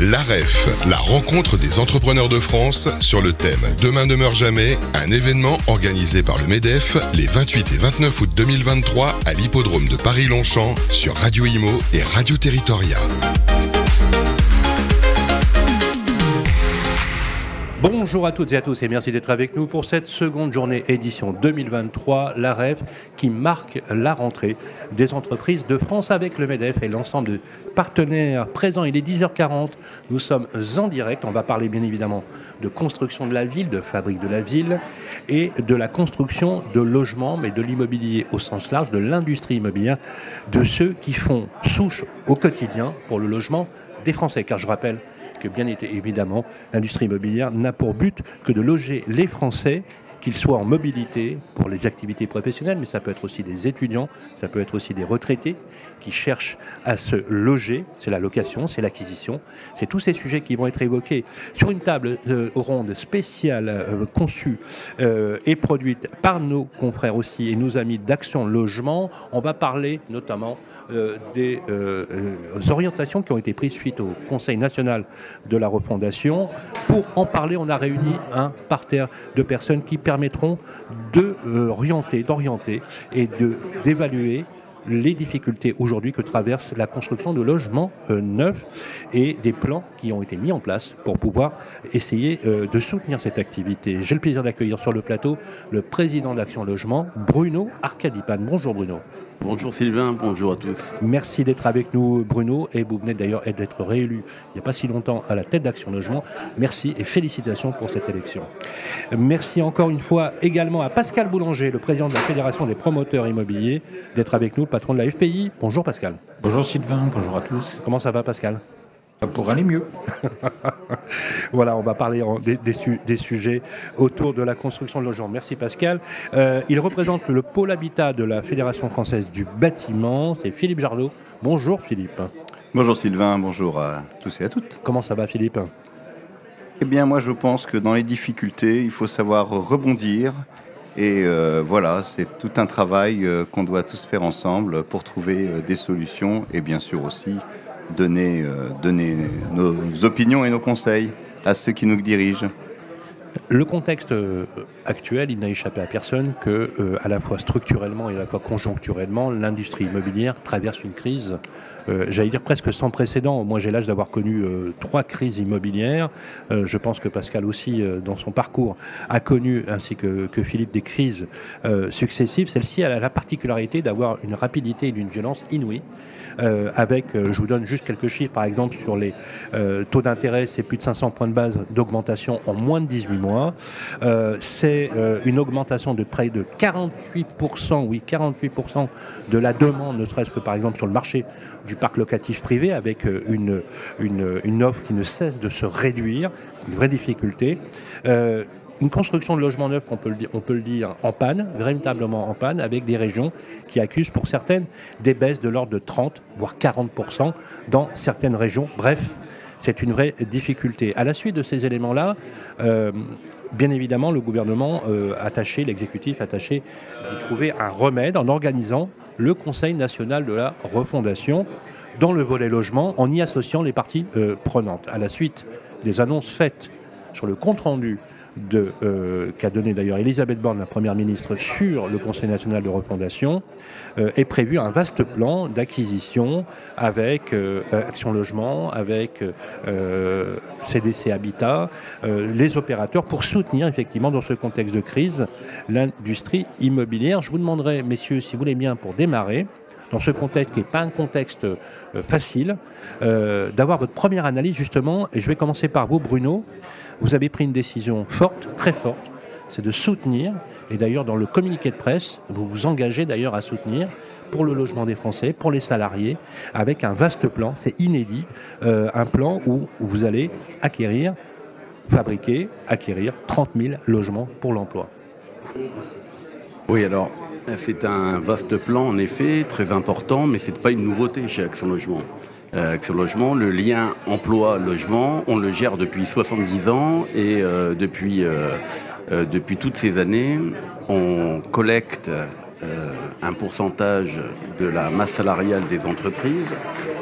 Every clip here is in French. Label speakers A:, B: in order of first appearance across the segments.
A: L'AREF, la rencontre des entrepreneurs de France sur le thème Demain ne meurt jamais, un événement organisé par le MEDEF les 28 et 29 août 2023 à l'hippodrome de Paris-Longchamp sur Radio Imo et Radio Territoria.
B: Bonjour à toutes et à tous et merci d'être avec nous pour cette seconde journée édition 2023, la REF, qui marque la rentrée des entreprises de France avec le MEDEF et l'ensemble de partenaires présents. Il est 10h40, nous sommes en direct, on va parler bien évidemment de construction de la ville, de fabrique de la ville et de la construction de logements, mais de l'immobilier au sens large, de l'industrie immobilière, de ceux qui font souche au quotidien pour le logement des Français. Car je rappelle que bien évidemment, l'industrie immobilière n'a pour but que de loger les Français qu'ils soient en mobilité pour les activités professionnelles, mais ça peut être aussi des étudiants, ça peut être aussi des retraités qui cherchent à se loger. C'est la location, c'est l'acquisition, c'est tous ces sujets qui vont être évoqués sur une table euh, ronde spéciale euh, conçue euh, et produite par nos confrères aussi et nos amis d'Action Logement. On va parler notamment des orientations qui ont été prises suite au Conseil national de la refondation. Pour en parler, on a réuni un parterre de personnes qui permettront d'orienter, d'orienter et d'évaluer les difficultés aujourd'hui que traverse la construction de logements euh, neufs et des plans qui ont été mis en place pour pouvoir essayer euh, de soutenir cette activité. J'ai le plaisir d'accueillir sur le plateau le président d'Action Logement, Bruno Arcadipan. Bonjour Bruno.
C: Bonjour Sylvain, bonjour à tous.
B: Merci d'être avec nous Bruno et vous venez d'ailleurs d'être réélu il n'y a pas si longtemps à la tête d'Action Logement. Merci et félicitations pour cette élection. Merci encore une fois également à Pascal Boulanger, le président de la Fédération des promoteurs immobiliers, d'être avec nous, le patron de la FPI. Bonjour Pascal.
D: Bonjour Sylvain, bonjour à tous.
B: Comment ça va Pascal?
D: Pour aller mieux.
B: voilà, on va parler des, sujets autour de la construction de logements. Merci Pascal. Euh, il représente le pôle habitat de la Fédération française du bâtiment. C'est Philippe Jarlot. Bonjour Philippe.
E: Bonjour Sylvain, bonjour à tous et à toutes.
B: Comment ça va Philippe?
E: Eh bien moi je pense que dans les difficultés, il faut savoir rebondir. Et euh, voilà, c'est tout un travail euh, qu'on doit tous faire ensemble pour trouver des solutions et bien sûr aussi donner, euh, donner nos opinions et nos conseils à ceux qui nous dirigent.
B: Le contexte euh, actuel, il n'a échappé à personne que, euh, à la fois structurellement et à la fois conjoncturellement, l'industrie immobilière traverse une crise, j'allais dire presque sans précédent. Moi, j'ai l'âge d'avoir connu trois crises immobilières. je pense que Pascal aussi, dans son parcours, a connu, ainsi que, Philippe, des crises successives. Celle-ci a la particularité d'avoir une rapidité et une violence inouïe. Euh, avec, euh, je vous donne juste quelques chiffres, par exemple sur les euh, taux d'intérêt, c'est plus de 500 points de base d'augmentation en moins de 18 mois. c'est une augmentation de près de 48%, oui 48% de la demande, ne serait-ce que par exemple sur le marché du parc locatif privé, avec une, une, une offre qui ne cesse de se réduire, une vraie difficulté une construction de logements neufs, on peut, le dire, en panne, véritablement en panne, avec des régions qui accusent pour certaines des baisses de l'ordre de 30, voire 40% dans certaines régions. Bref, c'est une vraie difficulté. À la suite de ces éléments-là, euh, bien évidemment, le gouvernement euh, attaché, l'exécutif attaché d'y trouver un remède en organisant le Conseil national de la refondation dans le volet logement, en y associant les parties euh, prenantes. À la suite des annonces faites sur le compte-rendu euh, qu'a donné d'ailleurs Elisabeth Borne, la Première ministre, sur le Conseil national de refondation, euh, est prévu un vaste plan d'acquisition avec euh, Action Logement, avec CDC Habitat, les opérateurs, pour soutenir effectivement dans ce contexte de crise l'industrie immobilière. Je vous demanderai, messieurs, si vous voulez bien, pour démarrer, dans ce contexte qui n'est pas un contexte facile, d'avoir votre première analyse justement, et je vais commencer par vous, Bruno, vous avez pris une décision forte, très forte, c'est de soutenir, et d'ailleurs dans le communiqué de presse, vous vous engagez d'ailleurs à soutenir pour le logement des Français, pour les salariés, avec un vaste plan, c'est inédit, euh, un plan où vous allez acquérir, fabriquer, acquérir 30 000 logements pour l'emploi.
C: Oui, alors c'est un vaste plan en effet, très important, mais ce n'est pas une nouveauté chez Action Logement. Euh, Action Logement, le lien emploi-logement, on le gère depuis 70 ans et euh, depuis, euh, depuis toutes ces années, on collecte un pourcentage de la masse salariale des entreprises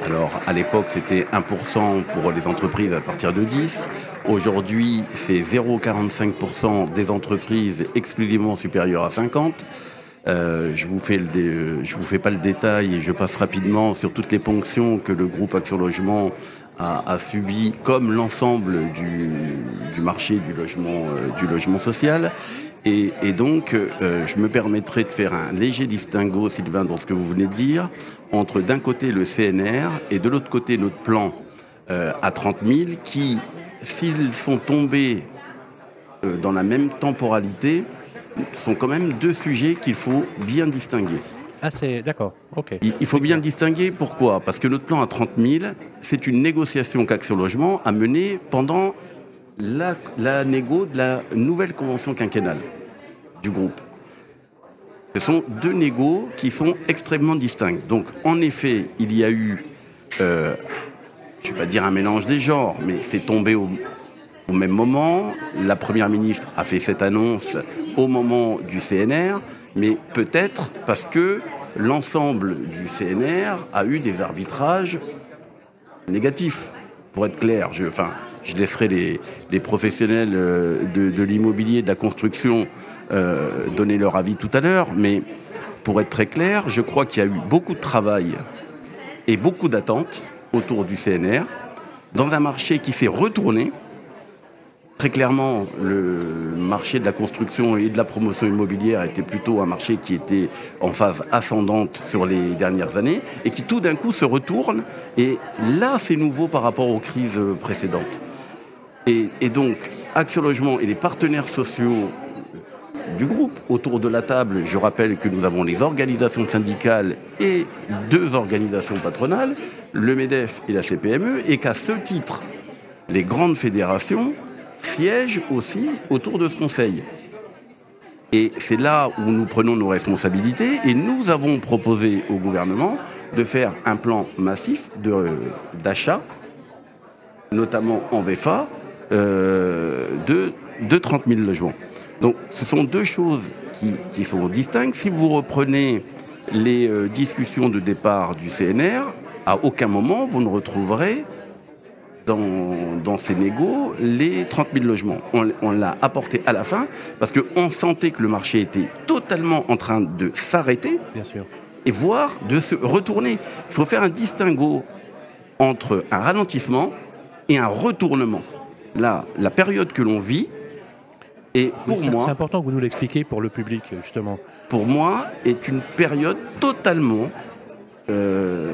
C: Alors à l'époque c'était 1% pour les entreprises à partir de 10. Aujourd'hui c'est 0,45% des entreprises exclusivement supérieures à 50. Euh, je vous fais je vous fais pas le détail et je passe rapidement sur toutes les ponctions que le groupe Action Logement a, subi, comme l'ensemble du, marché du logement, euh, social. Et, donc, euh, je me permettrai de faire un léger distinguo, Sylvain, dans ce que vous venez de dire, entre d'un côté le CNR et de l'autre côté notre plan à 30 000, qui, s'ils sont tombés dans la même temporalité, sont quand même deux sujets qu'il faut bien distinguer.
B: Ah, c'est d'accord, ok.
C: Il, faut bien distinguer pourquoi? Parce que notre plan à 30 000, c'est une négociation qu'Action Logement a menée pendant la, la négo de la nouvelle convention quinquennale du groupe. Ce sont deux négos qui sont extrêmement distincts. Donc, en effet, il y a eu, euh, je ne vais pas dire un mélange des genres, mais c'est tombé au, au même moment. La Première ministre a fait cette annonce au moment du CNR, mais peut-être parce que l'ensemble du CNR a eu des arbitrages négatifs, pour être clair. Je, laisserai les, professionnels euh, de, l'immobilier, de la construction euh, donner leur avis tout à l'heure, mais pour être très clair, je crois qu'il y a eu beaucoup de travail et beaucoup d'attentes autour du CNR dans un marché qui s'est retourné Très clairement, le marché de la construction et de la promotion immobilière était plutôt un marché qui était en phase ascendante sur les dernières années et qui tout d'un coup se retourne. Et là, c'est nouveau par rapport aux crises précédentes. Et, donc, Action Logement et les partenaires sociaux du groupe autour de la table, je rappelle que nous avons les organisations syndicales et deux organisations patronales, le MEDEF et la CPME, et qu'à ce titre, les grandes fédérations siège aussi autour de ce Conseil. Et c'est là où nous prenons nos responsabilités et nous avons proposé au gouvernement de faire un plan massif d'achat, notamment en VFA, euh, de, de 30 000 logements. Donc ce sont deux choses qui, qui sont distinctes. Si vous reprenez les euh, discussions de départ du CNR, à aucun moment vous ne retrouverez dans, ces négos les 30 000 logements. On, l'a apporté à la fin parce qu'on sentait que le marché était totalement en train de s'arrêter et voire de se retourner. Il faut faire un distinguo entre un ralentissement et un retournement. Là, la période que l'on vit, et pour moi...
B: C'est important que vous nous l'expliquiez pour le public, justement.
C: Pour moi, est une période totalement euh,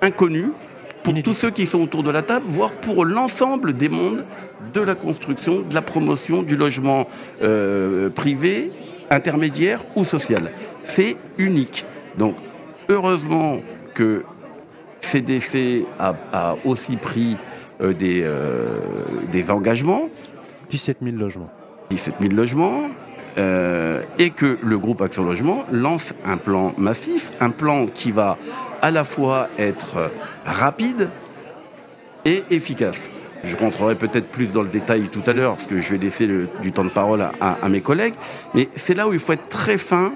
C: inconnue pour tous ceux qui sont autour de la table, voire pour l'ensemble des mondes de la construction, de la promotion, du logement euh, privé, intermédiaire ou social. C'est unique. Donc, heureusement que CDC a, a aussi pris euh, des, euh, des engagements.
B: 17 000 logements.
C: 17 000 logements. et que le groupe Action Logement lance un plan massif, un plan qui va à la fois être rapide et efficace. Je rentrerai peut-être plus dans le détail tout à l'heure, parce que je vais laisser du temps de parole à, mes collègues, mais c'est là où il faut être très fin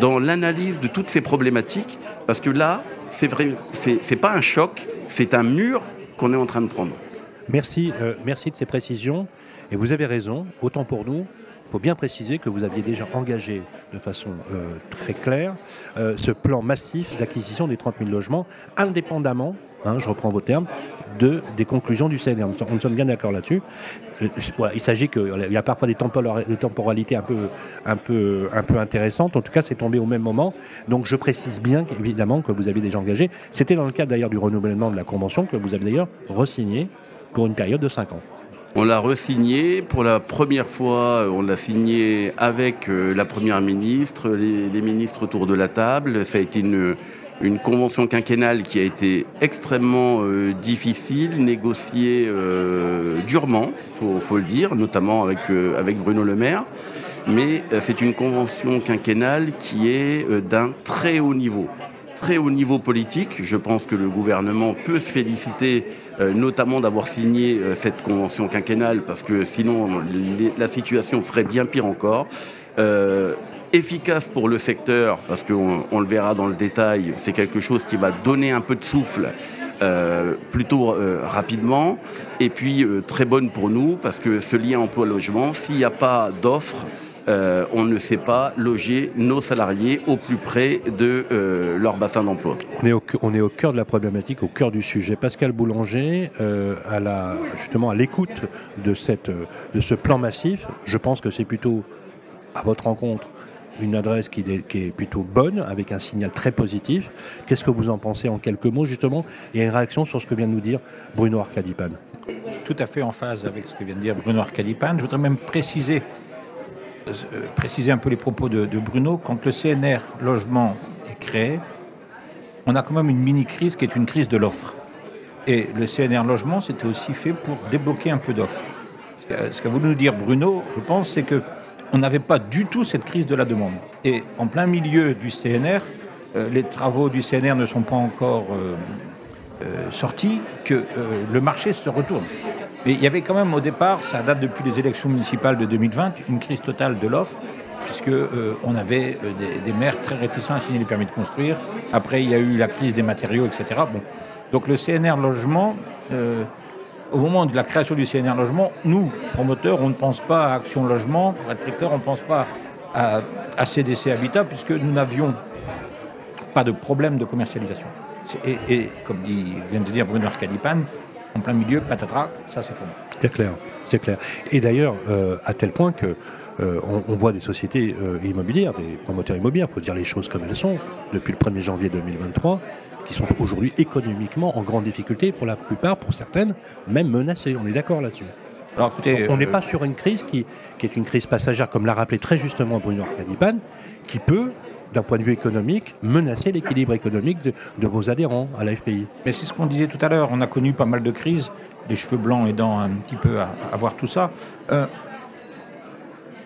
C: dans l'analyse de toutes ces problématiques, parce que là, c'est vrai, c'est pas un choc, c'est un mur qu'on est en train de prendre.
B: Merci, euh, merci de ces précisions. Et vous avez raison, autant pour nous, faut bien préciser que vous aviez déjà engagé de façon euh, très claire euh, ce plan massif d'acquisition des 30 000 logements, indépendamment, hein, je reprends vos termes, de, des conclusions du CNR. Nous, sommes bien d'accord là-dessus. Euh, il s'agit qu'il y a parfois des, temporalités un peu, intéressantes. En tout cas, c'est tombé au même moment. Donc je précise bien évidemment que vous aviez déjà engagé. C'était dans le cadre d'ailleurs du renouvellement de la convention que vous avez d'ailleurs re-signé pour une période de 5 ans.
C: On l'a resigné pour la première fois. On l'a signé avec euh, la première ministre, les, ministres autour de la table. Ça a été une, convention quinquennale qui a été extrêmement euh, difficile, négociée euh, durement, faut, faut le dire, notamment avec, avec Bruno Le Maire. Mais c'est une convention quinquennale qui est d'un très haut niveau très haut niveau politique. Je pense que le gouvernement peut se féliciter euh, notamment d'avoir signé euh, cette convention quinquennale parce que sinon la situation serait bien pire encore. Euh, efficace pour le secteur parce qu'on on le verra dans le détail, c'est quelque chose qui va donner un peu de souffle euh, plutôt euh, rapidement et puis euh, très bonne pour nous parce que ce lien emploi-logement, s'il n'y a pas d'offres, on ne sait pas loger nos salariés au plus près de leur bassin d'emploi.
B: On est, au, on est au cœur de la problématique, au cœur du sujet. Pascal Boulanger, à la, justement à l'écoute de, cette, de ce plan massif, je pense que c'est plutôt à votre rencontre une adresse qui est, plutôt bonne, avec un signal très positif. Qu'est-ce que vous en pensez en quelques mots, justement, et une réaction sur ce que vient de nous dire Bruno Arcadipan?
D: Tout à fait en phase avec ce que vient de dire Bruno Arcadipan. Je voudrais même préciser, euh, préciser un peu les propos de, Bruno. Quand le CNR logement est créé, on a quand même une mini-crise qui est une crise de l'offre. Et le CNR logement, c'était aussi fait pour débloquer un peu d'offres. Ce qu'a voulu nous dire Bruno, je pense, c'est que on n'avait pas du tout cette crise de la demande. Et en plein milieu du CNR, euh, les travaux du CNR ne sont pas encore euh, euh, sortis, que le marché se retourne. Mais il y avait quand même au départ, ça date depuis les élections municipales de 2020, une crise totale de l'offre, puisque on avait des, maires très réticents à signer les permis de construire. Après, il y a eu la crise des matériaux, etc. Donc le CNR logement au moment de la création du CNR Logement, nous, promoteurs, on ne pense pas à Action Logement, pour on ne pense pas à, CDC Habitat, puisque nous n'avions pas de problème de commercialisation. Et, comme vient de dire Bruno Arcadipan, en plein milieu, patatras, ça c'est faux.
B: C'est clair, c'est clair. Et d'ailleurs, euh, à tel point que euh, on, voit des sociétés euh, immobilières, des promoteurs immobiliers, pour dire les choses comme elles sont, depuis le 1er janvier 2023, qui sont aujourd'hui économiquement en grande difficulté, pour la plupart, pour certaines, même menacées. On est d'accord là-dessus. Alors écoutez, on n'est pas sur une crise qui, est une crise passagère, comme l'a rappelé très justement Bruno Arcadipan, qui peut, d'un point de vue économique, menacer l'équilibre économique de, vos adhérents à l'AFPI.
D: Mais c'est ce qu'on disait tout à l'heure, on a connu pas mal de crises, les cheveux blancs aidant un petit peu à, voir tout ça. Euh,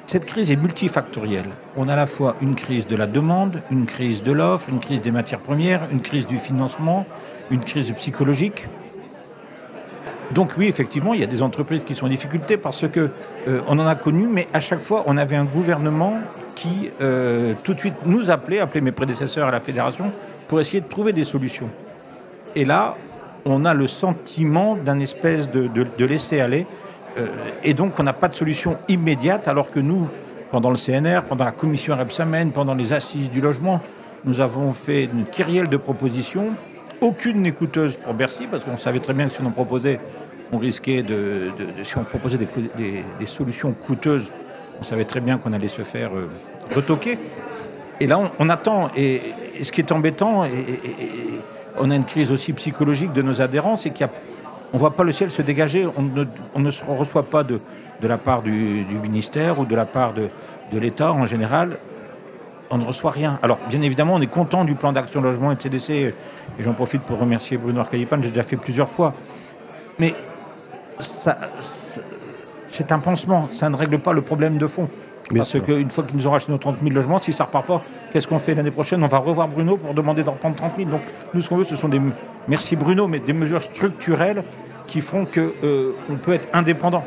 D: cette crise est multifactorielle. On a à la fois une crise de la demande, une crise de l'offre, une crise des matières premières, une crise du financement, une crise psychologique. Donc oui, effectivement, il y a des entreprises qui sont en difficulté parce que euh, on en a connu, mais à chaque fois, on avait un gouvernement qui euh, tout de suite nous appelait, appelait mes prédécesseurs à la fédération, pour essayer de trouver des solutions. Et là, on a le sentiment d'un espèce de, de laisser aller euh, et donc, on n'a pas de solution immédiate, alors que nous, pendant le CNR, pendant la commission Repsamen, pendant les assises du logement, nous avons fait une kyrielle de propositions. Aucune n'est coûteuse pour Bercy, parce qu'on savait très bien que si on en proposait, on risquait de. si on proposait des, solutions coûteuses, on savait très bien qu'on allait se faire euh, retoquer. Et là, on, attend. Et, ce qui est embêtant, et, on a une crise aussi psychologique de nos adhérents, c'est qu'il y a on ne voit pas le ciel se dégager, on ne, se reçoit pas de, la part du, ministère ou de la part de, l'État en général, on ne reçoit rien. Alors, bien évidemment, on est content du plan d'action logement et de CDC, et j'en profite pour remercier Bruno Arcadipan, j'ai déjà fait plusieurs fois. Mais c'est un pansement, ça ne règle pas le problème de fond. Parce qu'une fois qu'ils nous ont racheté nos 30 000 logements, si ça repart pas, qu'est-ce qu'on fait l'année prochaine? On va revoir Bruno pour demander d'en reprendre 30 000. Donc nous, ce qu'on veut, ce sont des, merci Bruno, mais des mesures structurelles qui font qu'on euh, peut être indépendant.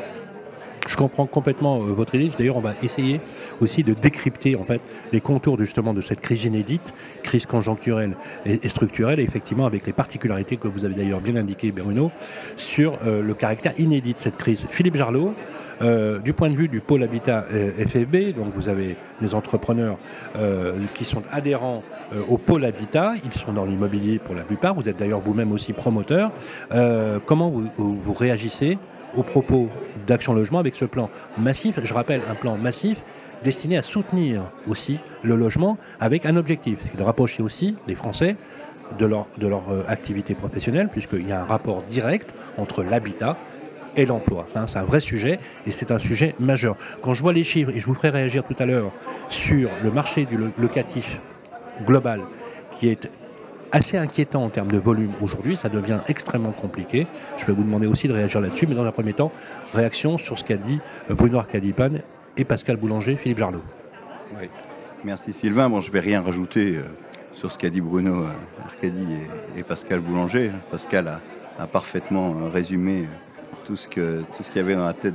B: Je comprends complètement euh, votre idée. D'ailleurs, on va essayer aussi de décrypter en fait les contours justement de cette crise inédite, crise conjoncturelle et, structurelle, et effectivement avec les particularités que vous avez d'ailleurs bien indiquées, Bruno, sur euh, le caractère inédit de cette crise. Philippe Jarlot, euh, du point de vue du pôle habitat FFB, donc vous avez des entrepreneurs qui sont adhérents au pôle habitat, ils sont dans l'immobilier pour la plupart, vous êtes d'ailleurs vous-même aussi promoteur. comment vous, réagissez aux propos d'Action Logement avec ce plan massif Je rappelle, un plan massif destiné à soutenir aussi le logement avec un objectif, c'est de rapprocher aussi les Français de leur, leur activité professionnelle, puisqu'il y a un rapport direct entre l'habitat et l'emploi. Hein, c'est un vrai sujet et c'est un sujet majeur. Quand je vois les chiffres, et je vous ferai réagir tout à l'heure sur le marché du locatif global qui est assez inquiétant en termes de volume aujourd'hui, ça devient extrêmement compliqué. Je vais vous demander aussi de réagir là-dessus, mais dans un premier temps, réaction sur ce qu'a dit euh, Bruno Arcadipan et Pascal Boulanger, Philippe Jarlot.
E: Merci Sylvain. Bon, je ne vais rien rajouter euh, sur ce qu'a dit Bruno euh, Arcadi et, Pascal Boulanger. Pascal a parfaitement résumé tout ce qu'il y avait dans la tête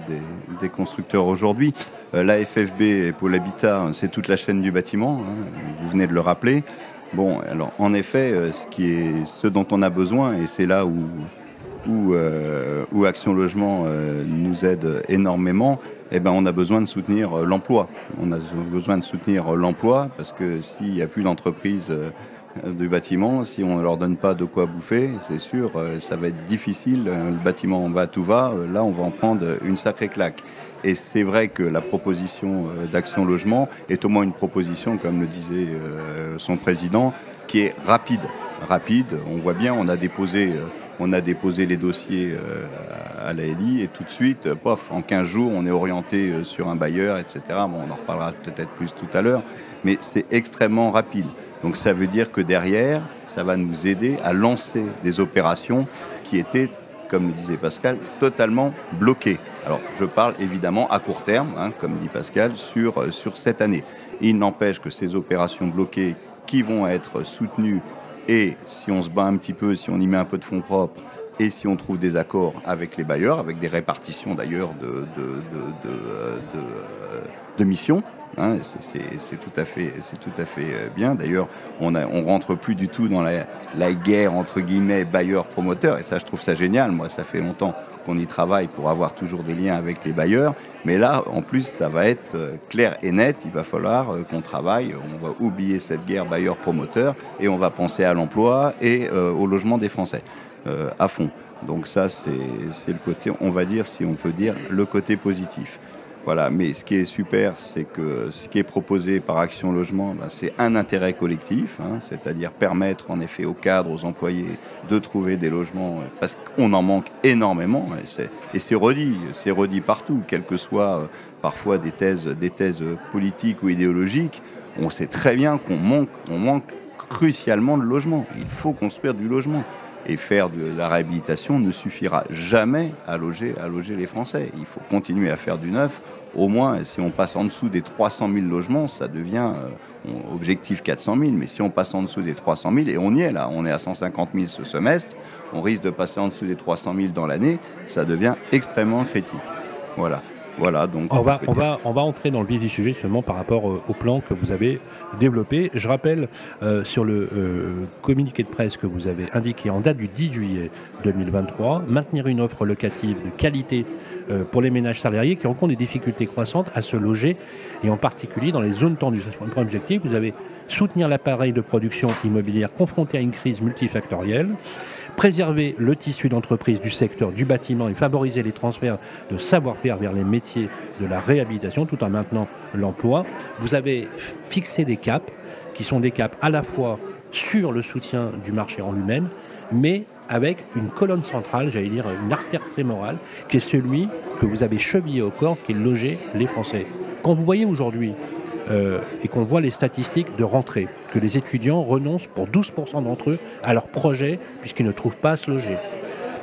E: des, constructeurs aujourd'hui. La FFB pour l'habitat, c'est toute la chaîne du bâtiment. Hein, vous venez de le rappeler. Bon, alors en effet, euh, ce, dont on a besoin, et c'est là où, euh, Action Logement euh, nous aide énormément, eh ben, on a besoin de soutenir l'emploi. On a besoin de soutenir l'emploi parce que s'il n'y a plus d'entreprise du bâtiment, si on ne leur donne pas de quoi bouffer, c'est sûr, ça va être difficile. Le bâtiment va tout va, là on va en prendre une sacrée claque. Et c'est vrai que la proposition euh, d'Action Logement est au moins une proposition, comme le disait euh, son président, qui est rapide. Rapide, on voit bien, on a déposé, euh, on a déposé les dossiers à la LI et tout de suite, pof, en 15 jours, on est orienté sur un bailleur, etc. Bon, on en reparlera peut-être plus tout à l'heure, mais c'est extrêmement rapide. Donc ça veut dire que derrière, ça va nous aider à lancer des opérations qui étaient, comme le disait Pascal, totalement bloquées. Alors je parle évidemment à court terme, hein, comme dit Pascal, sur, euh, sur cette année. Il n'empêche que ces opérations bloquées qui vont être soutenues et si on se bat un petit peu, si on y met un peu de fonds propres, et si on trouve des accords avec les bailleurs, avec des répartitions d'ailleurs de, euh, euh, de missions, hein, c'est- tout à fait, c'est tout à fait euh, bien. D'ailleurs, on ne rentre plus du tout dans la, guerre entre guillemets bailleurs-promoteurs, et ça, je trouve ça génial. Moi, ça fait longtemps qu'on y travaille pour avoir toujours des liens avec les bailleurs. Mais là, en plus, ça va être euh, clair et net. Il va falloir euh, qu'on travaille. On va oublier cette guerre bailleur-promoteur et on va penser à l'emploi et au logement des Français à fond. Donc ça, c'est le côté, on va dire, si on peut dire, le côté positif. Voilà, mais ce qui est super, c'est que ce qui est proposé par Action Logement, ben, c'est un intérêt collectif, hein, c'est-à-dire permettre en effet aux cadres, aux employés de trouver des logements, euh, parce qu'on en manque énormément, et c'est- redit, c'est redit partout, quelles que soient euh, parfois des thèses, des thèses politiques ou idéologiques, on sait très bien qu'on manque, on manque crucialement de logements. Il faut construire du logement. Et faire de la réhabilitation ne suffira jamais à loger, à loger les Français. Il faut continuer à faire du neuf. Au moins, si on passe en dessous des 300 000 logements, ça devient euh, objectif 400 000. Mais si on passe en dessous des 300 000, et on y est là, on est à 150 000 ce semestre, on risque de passer en dessous des 300 000 dans l'année, ça devient extrêmement critique. Voilà. Voilà, donc
B: On va, on, va, on va entrer dans le vif du sujet seulement par rapport euh, au plan que vous avez développé. Je rappelle euh, sur le euh, communiqué de presse que vous avez indiqué en date du 10 juillet 2023, maintenir une offre locative de qualité euh, pour les ménages salariés qui rencontrent des difficultés croissantes à se loger et en particulier dans les zones tendues. Un objectif. Vous avez soutenir l'appareil de production immobilière confronté à une crise multifactorielle préserver le tissu d'entreprise du secteur du bâtiment et favoriser les transferts de savoir-faire vers les métiers de la réhabilitation tout en maintenant l'emploi. Vous avez fixé des caps qui sont des caps à la fois sur le soutien du marché en lui-même, mais avec une colonne centrale, j'allais dire une artère fémorale, qui est celui que vous avez chevillé au corps, qui est loger les Français. Quand vous voyez aujourd'hui euh, et qu'on voit les statistiques de rentrée, que les étudiants renoncent pour 12% d'entre eux à leur projet puisqu'ils ne trouvent pas à se loger.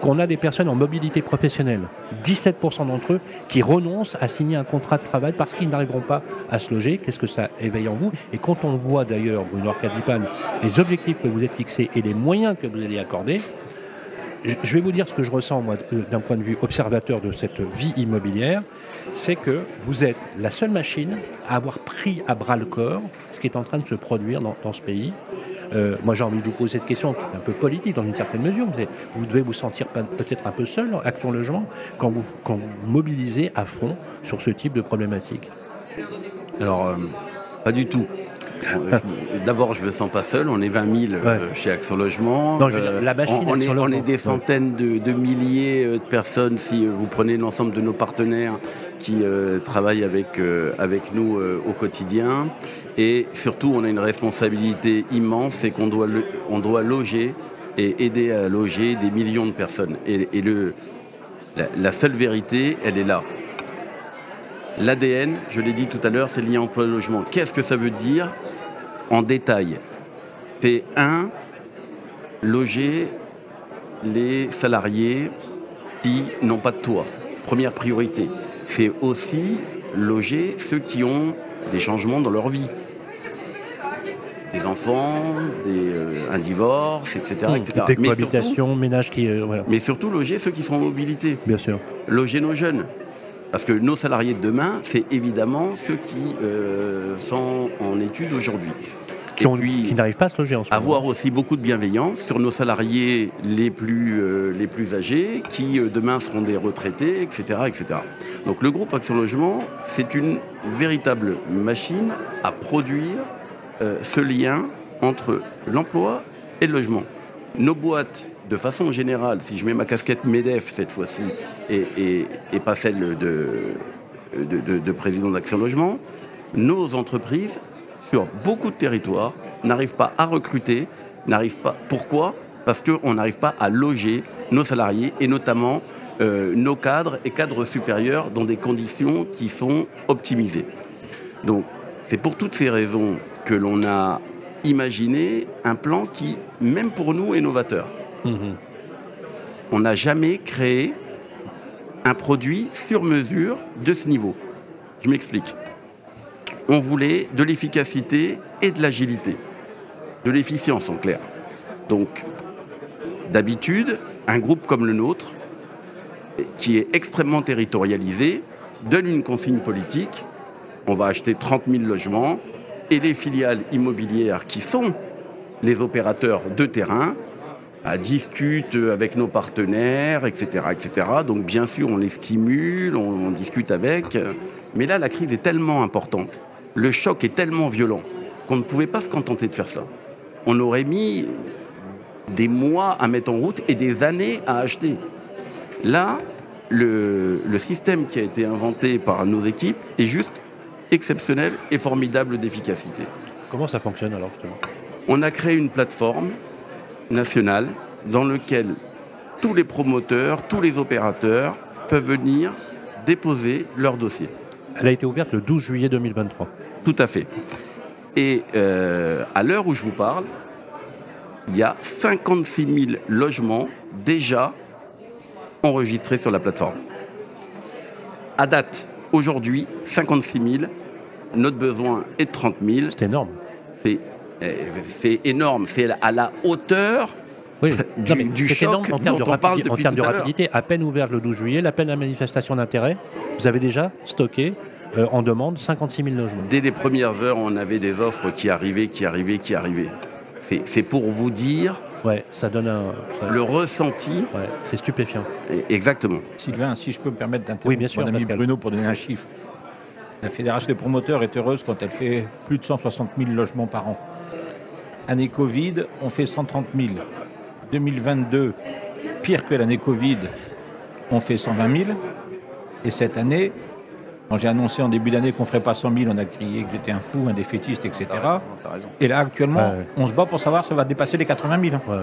B: Qu'on a des personnes en mobilité professionnelle, 17% d'entre eux qui renoncent à signer un contrat de travail parce qu'ils n'arriveront pas à se loger. Qu'est-ce que ça éveille en vous? Et quand on voit d'ailleurs, Bruno Arcadipan, les objectifs que vous êtes fixés et les moyens que vous allez accorder, je vais vous dire ce que je ressens, moi, euh, d'un point de vue observateur de cette vie immobilière, c'est que vous êtes la seule machine à avoir pris à bras le corps ce qui est en train de se produire dans, dans ce pays. Euh, moi, j'ai envie de vous poser cette question qui est un peu politique dans une certaine mesure. Vous, devez vous sentir peut-être un peu seul, Action Logement, quand vous, quand vous mobilisez à fond sur ce type de problématique.
C: Alors, euh, pas du tout. Euh, je- D'abord, je me sens pas seul. On est 20 000 euh, chez Action Logement.
B: Non, dire, la machine
C: on, on est, on est des centaines de, de milliers de personnes si vous prenez l'ensemble de nos partenaires qui euh, travaillent avec, euh, avec nous euh, au quotidien. Et surtout, on a une responsabilité immense, c'est qu'on doit, on doit loger et aider à loger des millions de personnes. Et, le, la, la seule vérité, elle est là. L'ADN, je l'ai dit tout à l'heure, c'est lié emploi-logement. Qu'est-ce que ça veut dire en détail? C'est un, loger les salariés qui n'ont pas de toit. Première priorité. C'est aussi loger ceux qui ont des changements dans leur vie. Des enfants, des, euh, un divorce, etc. etc.
B: Des
C: Mais surtout,
B: cohabitations, ménages qui. euh, voilà.
C: mais surtout loger ceux qui sont en mobilité
B: Bien sûr.
C: loger nos jeunes. Parce que nos salariés de demain, c'est évidemment ceux qui euh, sont en études aujourd'hui.
B: Qui,
C: et
B: ont-
C: puis
B: qui n'arrivent pas à se loger en ce moment.
C: avoir aussi beaucoup de bienveillance sur nos salariés les plus, euh, les plus âgés, qui euh, demain seront des retraités, etc., etc. Donc le groupe Action Logement, c'est une véritable machine à produire euh, ce lien entre l'emploi et le logement. Nos boîtes, de façon générale, si je mets ma casquette MEDEF cette fois-ci, et, et- et pas celle de, de, de- de président d'Action Logement, nos entreprises, sur beaucoup de territoires, n'arrivent pas à recruter, n'arrivent pas. Pourquoi? Parce qu'on n'arrive pas à loger nos salariés et notamment euh, nos cadres et cadres supérieurs dans des conditions qui sont optimisées. Donc, c'est pour toutes ces raisons que l'on a imaginé un plan qui, même pour nous, est novateur.
B: Mhm.
C: On n'a jamais créé un produit sur mesure de ce niveau. Je m'explique. On voulait de l'efficacité et de l'agilité, de l'efficience en clair. Donc, d'habitude, un groupe comme le nôtre, qui est extrêmement territorialisé, donne une consigne politique. On va acheter 30 000 logements et les filiales immobilières qui sont les opérateurs de terrain bah, discutent avec nos partenaires, etc., etc. Donc bien sûr, on les stimule, on, on discute avec. Mais là, la crise est tellement importante, le choc est tellement violent qu'on ne pouvait pas se contenter de faire ça. On aurait mis des mois à mettre en route et des années à acheter. Là, le, le système qui a été inventé par nos équipes est juste exceptionnel et formidable d'efficacité.
B: Comment ça fonctionne alors justement?
C: On a créé une plateforme nationale dans laquelle tous les promoteurs, tous les opérateurs peuvent venir déposer leur dossier.
B: Elle a été ouverte le 12 juillet 2023.
C: Tout à fait. Et euh, à l'heure où je vous parle, il y a 56 000 logements déjà enregistrés sur la plateforme. À date, aujourd'hui, 56 000. Notre besoin est de 30 000.
B: C'est énorme.
C: C'est euh, c'est énorme. C'est à la hauteur
B: Oui,
C: Du-
B: Non,
C: du choc
B: énorme en termes de,
C: à
B: rapidité. À peine ouvert le 12 juillet, la peine à manifestation d'intérêt, vous avez déjà stocké euh, en demande 56 000 logements.
C: Dès les premières heures, on avait des offres qui arrivaient, qui arrivaient, qui arrivaient. C'est c'est pour vous dire
B: Ouais, ça donne un. ça-
C: le ressenti.
B: ouais, c'est stupéfiant.
C: Exactement.
D: Sylvain, si je peux me permettre d'interrompre
B: Oui, bien sûr,
D: mon ami
B: Pascal.
D: Bruno pour donner un chiffre. La Fédération des promoteurs est heureuse quand elle fait plus de 160 000 logements par an. Année Covid, on fait 130 000. 2022, pire que l'année Covid, on fait 120 000. Et cette année, quand j'ai annoncé en début d'année qu'on ne ferait pas 100 000, on a crié que j'étais un fou, un défaitiste, etc.
E: T'as raison.
D: Et là, actuellement,
B: Ouais, ouais.
D: on se bat pour savoir si ça va dépasser les 80 000.
B: Ouais, ouais.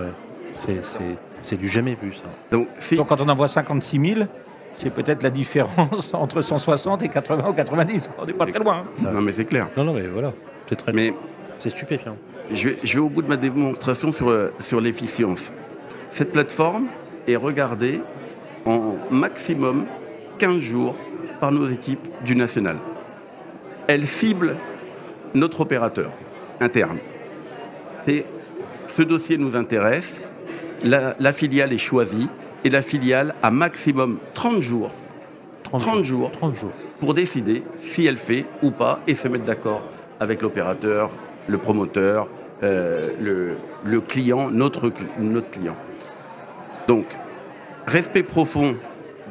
B: C'est- C'est c'est du jamais vu, ça.
D: Donc quand on envoie 56 000, c'est peut-être la différence entre 160 et 80 ou 90. On n'est pas très loin. hein.
C: non, mais c'est clair.
B: Non, non, mais voilà. C'est très
C: Mais
B: C'est stupéfiant.
C: je vais, je vais au bout de ma démonstration sur, euh, sur l'efficience. Cette plateforme est regardée en maximum 15 jours par nos équipes du national. Elle cible notre opérateur interne. Et ce dossier nous intéresse, la, la filiale est choisie et la filiale a maximum 30 jours
B: 30,
C: 30 jours
B: 30 jours.
C: pour décider si elle fait ou pas et se mettre d'accord avec l'opérateur, le promoteur, euh, le, le client, notre, notre client. Donc, respect profond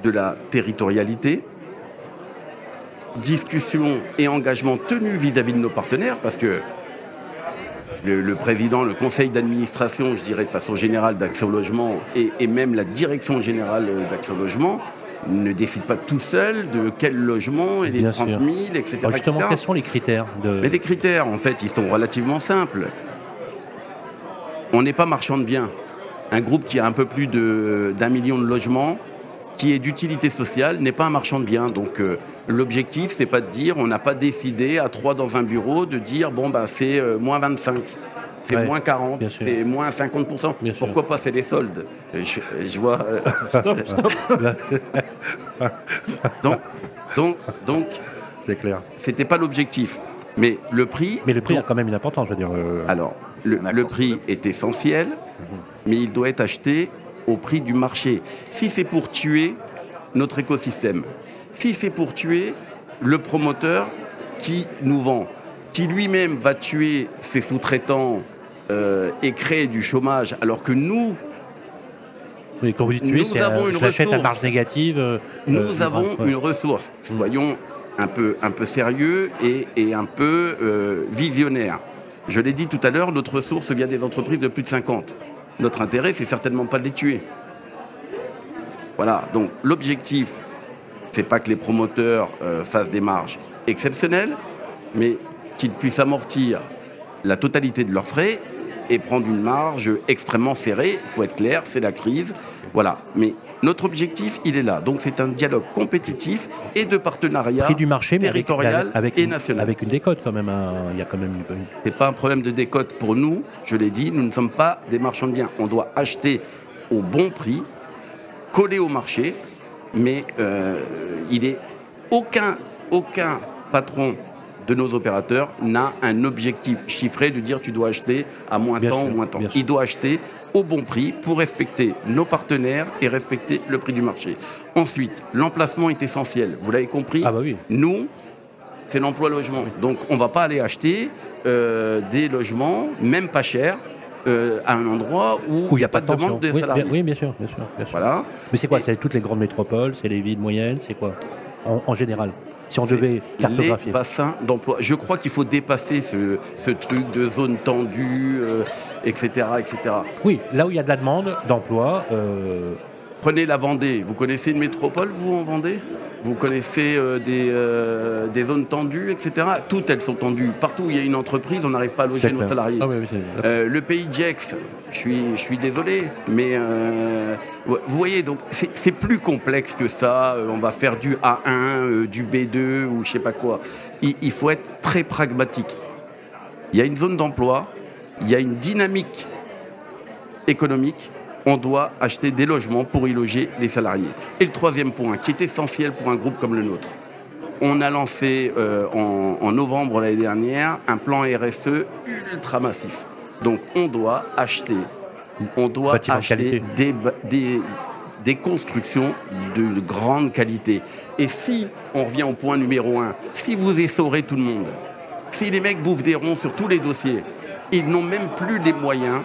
C: de la territorialité, discussion et engagement tenu vis-à-vis de nos partenaires, parce que le, le président, le conseil d'administration, je dirais de façon générale d'Action Logement, et, et même la direction générale d'Action Logement, ne décide pas tout seul de quel logement et les
B: Bien
C: 30
B: sûr.
C: 000, etc.
B: Alors justement,
C: etc.
B: quels sont les critères de...
C: Mais les critères, en fait, ils sont relativement simples. On n'est pas marchand de biens. Un groupe qui a un peu plus d'un million de logements, qui est d'utilité sociale, n'est pas un marchand de biens. Donc euh, l'objectif, c'est pas de dire, on n'a pas décidé à trois dans un bureau de dire, bon, bah, c'est euh, moins 25. C'est
B: Ouais,
C: moins 40,
B: bien sûr.
C: c'est moins 50%.
B: Bien sûr.
C: Pourquoi pas c'est les soldes? Je, je vois. euh, donc, donc, donc,
B: C'est clair.
C: c'était pas l'objectif. Mais le prix.
B: Mais le prix a quand même une importance, je veux dire. euh,
C: alors, le, le prix est essentiel, mais il doit être acheté au prix du marché. Si c'est pour tuer notre écosystème, si c'est pour tuer le promoteur qui nous vend, qui lui-même va tuer ses sous-traitants euh, et créer du chômage, alors que nous,
B: Oui, quand vous dites tuer,
C: Nous
B: c'est
C: avons
B: euh,
C: une
B: à
C: ressource.
B: marge négative. euh,
C: nous
B: euh,
C: avons
B: ouais.
C: une ressource. Soyons un peu, un peu sérieux et, et un peu euh, visionnaires. Je l'ai dit tout à l'heure, notre ressource vient des entreprises de plus de 50. Notre intérêt, c'est certainement pas de les tuer. Voilà, donc l'objectif, c'est pas que les promoteurs euh, fassent des marges exceptionnelles, mais qu'ils puissent amortir la totalité de leurs frais et prendre une marge extrêmement serrée. Il faut être clair, c'est la crise. Voilà. Notre objectif, il est là. Donc c'est un dialogue compétitif et de partenariat
B: Prix du marché, avec,
C: territorial
B: avec,
C: et national.
B: avec une décote quand même. hein. Il y a quand même une, une-
C: C'est pas un problème de décote pour nous. Je l'ai dit, nous ne sommes pas des marchands de biens. On doit acheter au bon prix, coller au marché, mais euh, il est aucun aucun patron de nos opérateurs n'a un objectif chiffré de dire tu dois acheter à moins
B: Bien
C: temps
B: sûr,
C: ou moins temps.
B: bien sûr.
C: Il doit acheter au bon prix pour respecter nos partenaires et respecter le prix du marché. Ensuite, l'emplacement est essentiel. Vous l'avez compris
B: Ah bah oui.
C: Nous, c'est l'emploi logement. Donc on ne va pas aller acheter euh, des logements, même pas chers, euh, à un endroit où il n'y a pas de
B: tension.
C: demande de
B: oui,
C: salariés.
B: bien- oui, bien sûr, bien sûr. bien sûr.
C: Voilà.
B: Mais c'est quoi
C: Et-
B: C'est toutes les grandes métropoles, c'est les villes moyennes, c'est quoi en, en général? Si on devait
C: les
B: cartographier.
C: bassins d'emploi. Je crois qu'il faut dépasser ce, ce truc de zone tendue, euh, etc., etc.
B: Oui, là où il y a de la demande d'emploi, euh,
C: Prenez la Vendée. Vous connaissez une métropole, vous, en Vendée? Vous connaissez euh, des, euh, des zones tendues, etc. Toutes elles sont tendues. Partout où il y a une entreprise, on n'arrive pas à loger nos salariés.
B: Ah oui, oui, c'est-
C: Euh, le pays Jex, je suis, je suis désolé, mais vous voyez, donc c'est plus complexe que ça. On va faire du A1, euh, du B2 ou je sais pas quoi. Il, il faut être très pragmatique. Il y a une zone d'emploi, il y a une dynamique économique. On doit acheter des logements pour y loger les salariés. Et le troisième point, qui est essentiel pour un groupe comme le nôtre, on a lancé euh, en, en novembre l'année dernière un plan RSE ultra massif. Donc on doit acheter, on doit
B: Bâtiment
C: acheter des constructions de grande qualité. Et si on revient au point numéro un, si vous essorez tout le monde, si les mecs bouffent des ronds sur tous les dossiers, ils n'ont même plus les moyens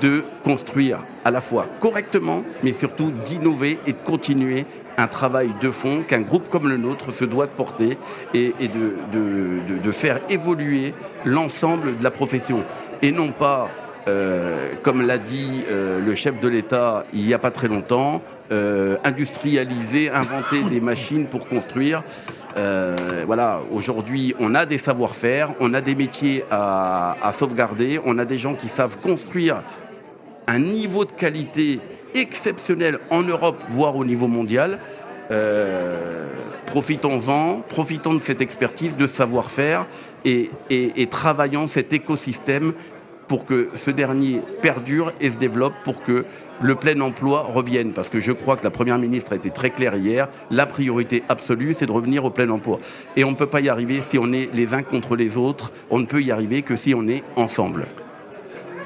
C: de construire à la fois correctement, mais surtout d'innover et de continuer un travail de fond qu'un groupe comme le nôtre se doit de porter et, de faire évoluer l'ensemble de la profession. Et non pas, euh, comme l'a dit euh, le chef de l'État il n'y a pas très longtemps, euh, industrialiser, inventer des machines pour construire. Euh, voilà, aujourd'hui, on a des savoir-faire, on a des métiers à, sauvegarder, on a des gens qui savent construire un niveau de qualité exceptionnel en Europe, voire au niveau mondial. Euh, profitons-en, profitons de cette expertise, de savoir-faire et travaillons cet écosystème pour que ce dernier perdure et se développe pour que le plein emploi revienne. Parce que je crois que la Première ministre a été très claire hier, la priorité absolue, c'est de revenir au plein emploi. Et on ne peut pas y arriver si on est les uns contre les autres, on ne peut y arriver que si on est ensemble.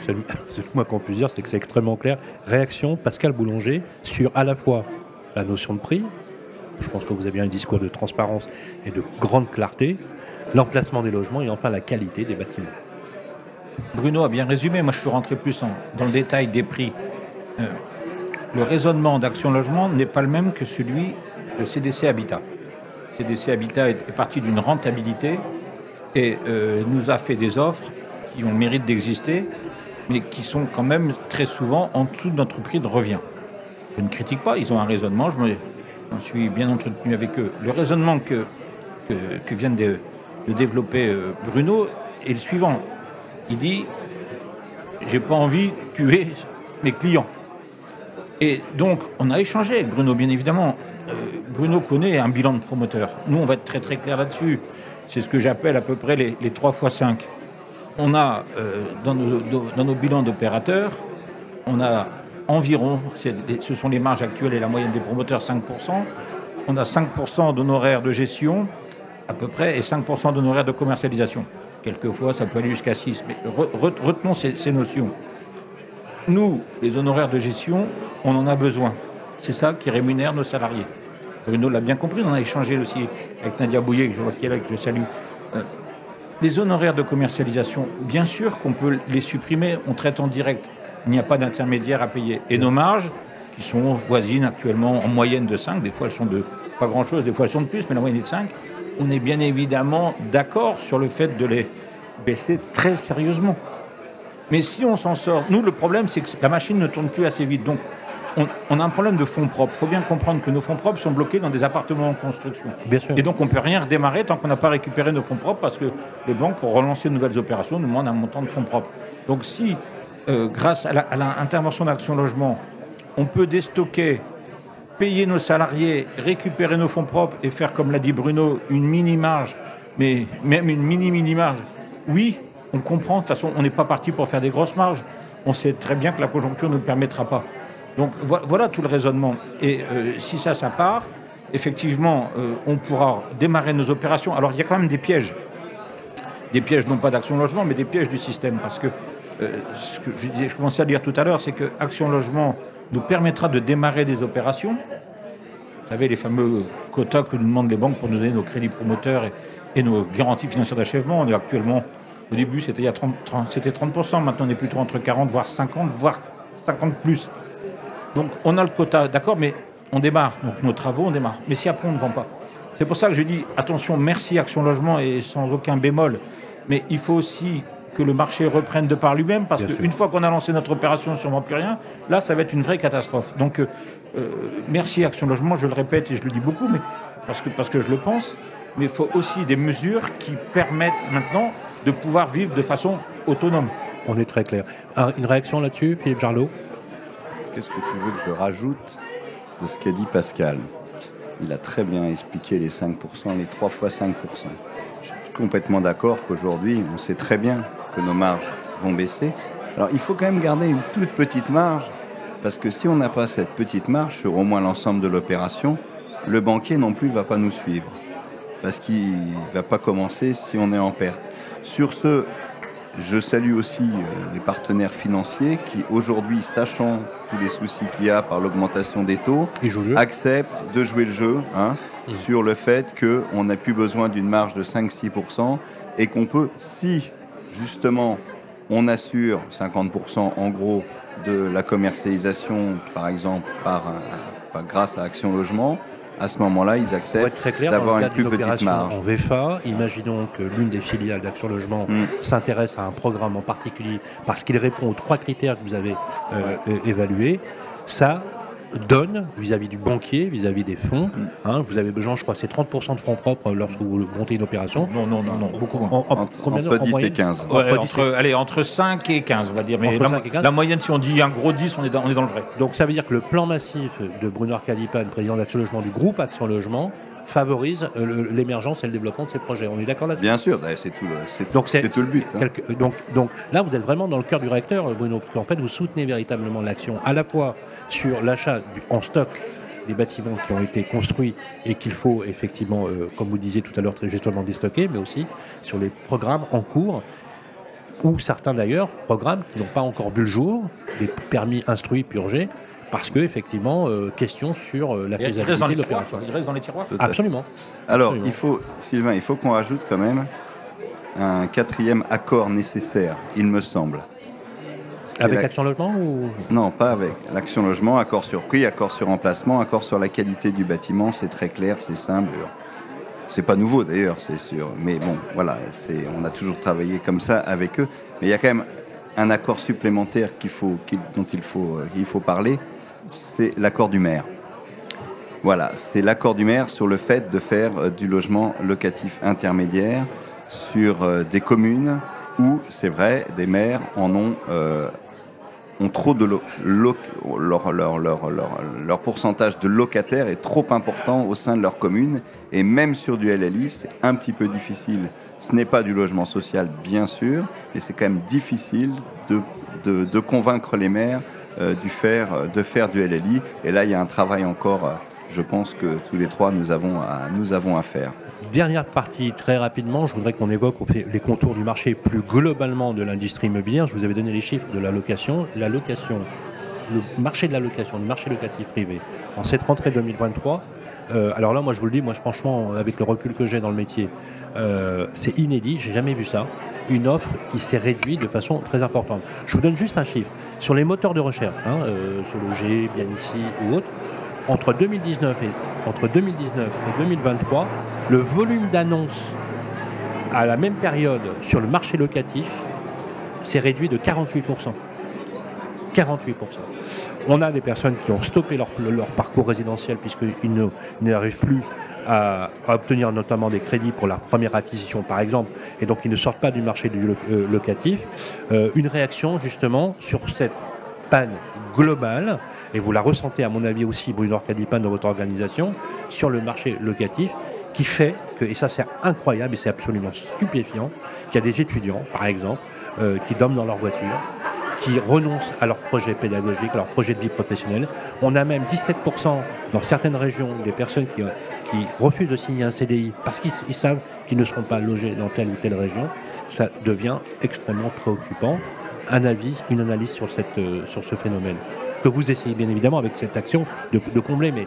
B: c'est le, le moins qu'on puisse dire, c'est que c'est extrêmement clair. Réaction, Pascal Boulanger, sur à la fois la notion de prix, je pense que vous avez un discours de transparence et de grande clarté, l'emplacement des logements et enfin la qualité des bâtiments.
D: Bruno a bien résumé, moi je peux rentrer plus dans le détail des prix. Euh, le raisonnement d'Action Logement n'est pas le même que celui de CDC Habitat. CDC Habitat est, parti d'une rentabilité et euh, nous a fait des offres qui ont le mérite d'exister, mais qui sont quand même très souvent en dessous de notre prix de revient. Je ne critique pas, ils ont un raisonnement, je suis bien entretenu avec eux. Le raisonnement que, vient de, de développer euh, Bruno est le suivant. Il dit J'ai pas envie de tuer mes clients. Et donc, on a échangé Bruno, bien évidemment. Euh, Bruno connaît un bilan de promoteur. Nous, on va être très très clair là-dessus. C'est ce que j'appelle à peu près les, les 3 x 5. On a, euh, dans, nos, dans nos bilans d'opérateurs, on a environ, ce sont les marges actuelles et la moyenne des promoteurs, 5%. On a 5% d'honoraires de gestion, à peu près, et 5% d'honoraires de commercialisation. Quelquefois, ça peut aller jusqu'à 6. Mais re- re- retenons ces, ces notions. Nous, les honoraires de gestion, on en a besoin. C'est ça qui rémunère nos salariés. Bruno l'a bien compris, on a échangé aussi avec Nadia Bouillet, que je vois qui est là, que je salue. Euh, les honoraires de commercialisation, bien sûr qu'on peut les supprimer, on traite en direct. Il n'y a pas d'intermédiaire à payer. Et nos marges, qui sont voisines actuellement en moyenne de 5, des fois elles sont de pas grand-chose, des fois elles sont de plus, mais la moyenne est de 5, on est bien évidemment d'accord sur le fait de les baisser très sérieusement. Mais si on s'en sort, nous le problème c'est que la machine ne tourne plus assez vite. Donc on, a un problème de fonds propres. Il faut bien comprendre que nos fonds propres sont bloqués dans des appartements en construction.
B: Bien sûr.
D: Et donc on ne peut rien redémarrer tant qu'on n'a pas récupéré nos fonds propres parce que les banques, pour relancer de nouvelles opérations, nous demandent un montant de fonds propres. Donc si, euh, grâce à l'intervention d'Action Logement, on peut déstocker, payer nos salariés, récupérer nos fonds propres et faire, comme l'a dit Bruno, une mini-marge, mais même une mini-mini-marge, oui, on comprend. De toute façon, on n'est pas parti pour faire des grosses marges. On sait très bien que la conjoncture ne le permettra pas. Donc voilà tout le raisonnement. Et euh, si ça, ça part, effectivement, euh, on pourra démarrer nos opérations. Alors il y a quand même des pièges. Des pièges non pas d'Action Logement, mais des pièges du système. Parce que euh, ce que je, je commençais à dire tout à l'heure, c'est que Action Logement nous permettra de démarrer des opérations. Vous savez, les fameux quotas que nous demandent les banques pour nous donner nos crédits promoteurs et, nos garanties financières d'achèvement. On est actuellement, au début, c'était 30%, 30%, maintenant on est plutôt entre 40, voire 50, voire 50 plus. Donc on a le quota, d'accord, mais on démarre. Donc nos travaux, on démarre. Mais si après on ne vend pas. C'est pour ça que je dis, attention, merci Action Logement et sans aucun bémol. Mais il faut aussi que le marché reprenne de par lui-même, parce qu'une fois qu'on a lancé notre opération sur rien, là, ça va être une vraie catastrophe. Donc, euh, euh, merci Action Logement, je le répète et je le dis beaucoup, mais parce que, parce que je le pense, mais il faut aussi des mesures qui permettent maintenant de pouvoir vivre de façon autonome.
B: On est très clair. Une réaction là-dessus, Philippe Jarlot?
E: Qu'est-ce que tu veux que je rajoute de ce qu'a dit Pascal? Il a très bien expliqué les 5%, les 3 fois 5%. Je suis complètement d'accord qu'aujourd'hui, on sait très bien que nos marges vont baisser. Alors il faut quand même garder une toute petite marge, parce que si on n'a pas cette petite marge sur au moins l'ensemble de l'opération, le banquier non plus ne va pas nous suivre, parce qu'il ne va pas commencer si on est en perte. Sur ce, je salue aussi euh, les partenaires financiers qui, aujourd'hui, sachant tous les soucis qu'il y a par l'augmentation des taux, acceptent de jouer le jeu hein, mmh. sur le fait qu'on n'a plus besoin d'une marge de 5-6% et qu'on peut, si justement on assure 50% en gros de la commercialisation, par exemple, par, grâce à Action Logement, à ce moment-là, ils acceptent d'avoir une plus petite marge.
B: En VFA, imaginons que l'une des filiales d'Action Logement mm. s'intéresse à un programme en particulier parce qu'il répond aux trois critères que vous avez euh, évalués. Ça, donne vis-à-vis du banquier, vis-à-vis des fonds. Mm. Hein, vous avez besoin, je crois, c'est 30% de fonds propres lorsque vous montez une opération.
D: Non, non, non, non beaucoup moins.
E: entre 10 et 15.
D: entre, allez, entre 5 et 15, on va dire. Mais la, moyenne, si on dit un gros 10, on est, dans, on est dans le vrai.
B: Donc ça veut dire que le plan massif de Bruno Arcadipan, président d'Action Logement du groupe Action Logement, favorise euh, l'émergence et le développement de ces projets. On est d'accord là-dessus?
E: Bien sûr, c'est tout, le, tout le but.
B: Hein. donc, donc là, vous êtes vraiment dans le cœur du réacteur, Bruno, parce qu'en fait, vous soutenez véritablement l'action à la fois sur l'achat en stock des bâtiments qui ont été construits et qu'il faut effectivement, euh, comme vous disiez tout à l'heure, très justement déstocker, mais aussi sur les programmes en cours, ou certains d'ailleurs, programmes qui n'ont pas encore vu le jour, des permis instruits purgés, parce que effectivement, euh, question sur euh, la faisabilité de l'opération.
D: Il reste dans les tiroirs
B: Absolument.
E: Alors, il faut, Sylvain, il faut qu'on rajoute quand même un quatrième accord nécessaire, il me semble.
B: Avec l'Action Logement ou
E: Non, pas avec l'Action Logement, accord sur prix, accord sur emplacement, accord sur la qualité du bâtiment, c'est très clair, c'est simple. C'est pas nouveau d'ailleurs, c'est sûr. Mais bon, voilà, on a toujours travaillé comme ça avec eux. Mais il y a quand même un accord supplémentaire qu'il faut, dont il faut, il faut parler, c'est l'accord du maire. Voilà, c'est l'accord du maire sur le fait de faire euh, du logement locatif intermédiaire sur euh, des communes où, c'est vrai, des maires en ont, euh, trop de leur, leur, pourcentage de locataires est trop important au sein de leur commune. Et même sur du LLI, c'est un petit peu difficile. Ce n'est pas du logement social, bien sûr, mais c'est quand même difficile de, convaincre les maires du faire, de faire du LLI. Et là, il y a un travail encore, euh, je pense que tous les trois, nous avons à, faire.
B: Dernière partie, très rapidement, je voudrais qu'on évoque les contours du marché plus globalement de l'industrie immobilière. Je vous avais donné les chiffres de la location. La location, le marché de la location, le marché locatif privé, en cette rentrée 2023, Euh, alors là, moi, je vous le dis, moi, franchement, avec le recul que j'ai dans le métier, euh, c'est inédit, j'ai jamais vu ça. Une offre qui s'est réduite de façon très importante. Je vous donne juste un chiffre. Sur les moteurs de recherche, hein, euh, bien ici ou autre, entre 2019 et, entre 2019 et 2023, le volume d'annonces à la même période sur le marché locatif s'est réduit de 48%. 48%. On a des personnes qui ont stoppé leur, leur parcours résidentiel puisqu'ils n'arrivent plus à, obtenir notamment des crédits pour leur première acquisition par exemple, et donc ils ne sortent pas du marché euh, locatif. Euh, une réaction justement sur cette panne globale, et vous la ressentez à mon avis aussi, Bruno Cadipan, dans votre organisation, sur le marché locatif, qui fait que, et ça c'est incroyable et c'est absolument stupéfiant, qu'il y a des étudiants, par exemple, euh, qui dorment dans leur voiture, qui renoncent à leur projet pédagogique, à leur projet de vie professionnelle. On a même 17% dans certaines régions des personnes qui, qui refusent de signer un CDI parce qu'ils ils savent qu'ils ne seront pas logés dans telle ou telle région. Ça devient extrêmement préoccupant. Un avis, une analyse sur, cette, euh, sur ce phénomène que vous essayez bien évidemment avec cette action de, de combler. Mais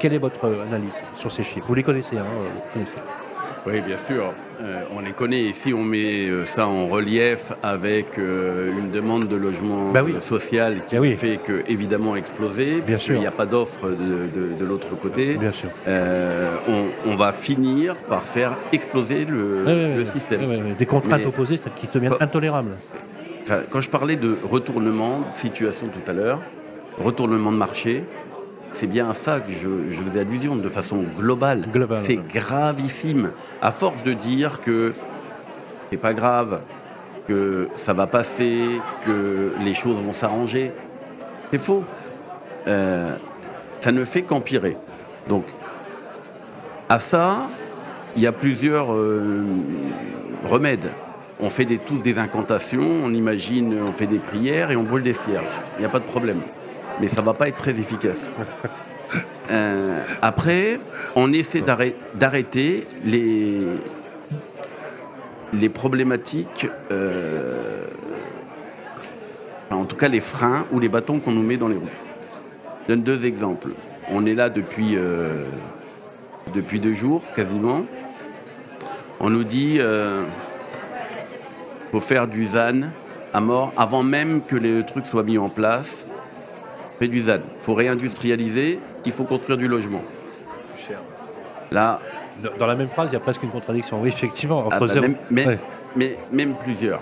B: quelle est votre analyse sur ces chiffres? Vous les connaissez, hein euh, vous connaissez.
C: Oui, bien sûr. Euh, on les connaît. Ici, on met euh, ça en relief avec euh, une demande de logement
B: Bah oui.
C: social qui
B: Bah oui.
C: fait que, évidemment, exploser.
B: Bien sûr.
C: Il n'y a pas d'offre de, de- de l'autre côté.
B: Bien sûr.
C: On, on va finir par faire exploser le, système.
B: Des contraintes
C: Mais-
B: opposées qui deviennent intolérables.
C: Quand je parlais de retournement de situation tout à l'heure, retournement de marché, c'est bien à ça que je, je faisais allusion de façon globale.
B: Globale,
C: c'est gravissime. À force de dire que c'est pas grave, que ça va passer, que les choses vont s'arranger, c'est faux. Euh, ça ne fait qu'empirer. Donc, à ça, il y a plusieurs euh, remèdes. On fait des, tous des incantations, on imagine, on fait des prières et on brûle des cierges. Il n'y a pas de problème. Mais ça ne va pas être très efficace. Euh, après, on essaie d'arrêt- d'arrêter les, problématiques, euh, en tout cas les freins ou les bâtons qu'on nous met dans les roues. Je donne deux exemples. On est là depuis, euh, depuis deux jours quasiment. On nous dit euh, faut faire du ZAN à mort avant même que les trucs soient mis en place. Fait du ZAN. faut réindustrialiser, il faut construire du logement. Là,
B: Dans la même phrase, il y a presque une contradiction. Oui, effectivement. Entre
C: ah bah,
B: zéro-
C: même, mais-
B: Ouais.
C: mais- même plusieurs.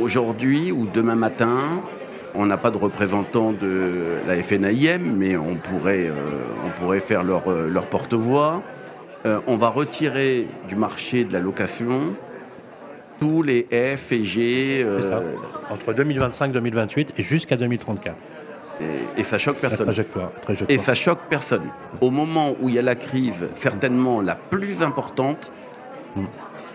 C: Aujourd'hui ou demain matin, on n'a pas de représentant de la FNAIM, mais on pourrait, euh, on pourrait faire leur, euh, leur porte-voix. Euh, on va retirer du marché de la location tous les F et G, euh,
B: ça. Entre 2025 2028 et jusqu'à 2034.
C: et, et ça choque
B: La
C: personne.
B: trajectoire. trajectoire.
C: Et ça choque personne. Au moment où il y a la crise, certainement la plus importante,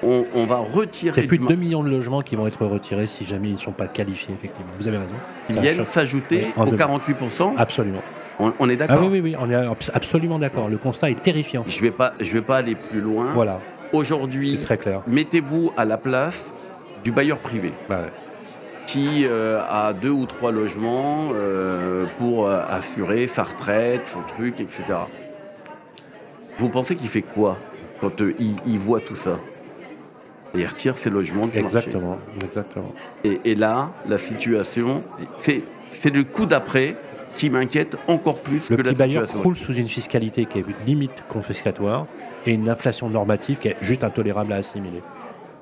C: on, on va retirer
B: Hmm. C'est plus de
C: mar-
B: 2 millions de logements qui vont être retirés si jamais ils ne sont pas qualifiés, effectivement. Vous avez raison.
C: Ils viennent s'ajouter
B: Oui,
C: aux
B: deux-
C: 48%.
B: Absolument.
C: On, on est
B: Ah
C: d'accord
B: oui, oui, oui, on est abs- absolument d'accord. Le constat est terrifiant.
C: Je ne vais, pas- je vais pas aller plus loin.
B: Voilà,
C: Aujourd'hui, mettez-vous à la place du bailleur privé
B: Bah ouais.
C: qui euh, a deux ou trois logements euh, pour euh, assurer sa retraite, son truc, etc. Vous pensez qu'il fait quoi quand euh, il, il voit tout ça? Il retire ses logements du marché.
B: Exactement, exactement.
C: Et, et là, la situation, c'est le coup d'après qui m'inquiète encore plus
B: Le
C: que la
B: petit bailleur
C: situation.
B: croule sous une fiscalité qui est une limite confiscatoire et une inflation normative qui est juste intolérable à assimiler.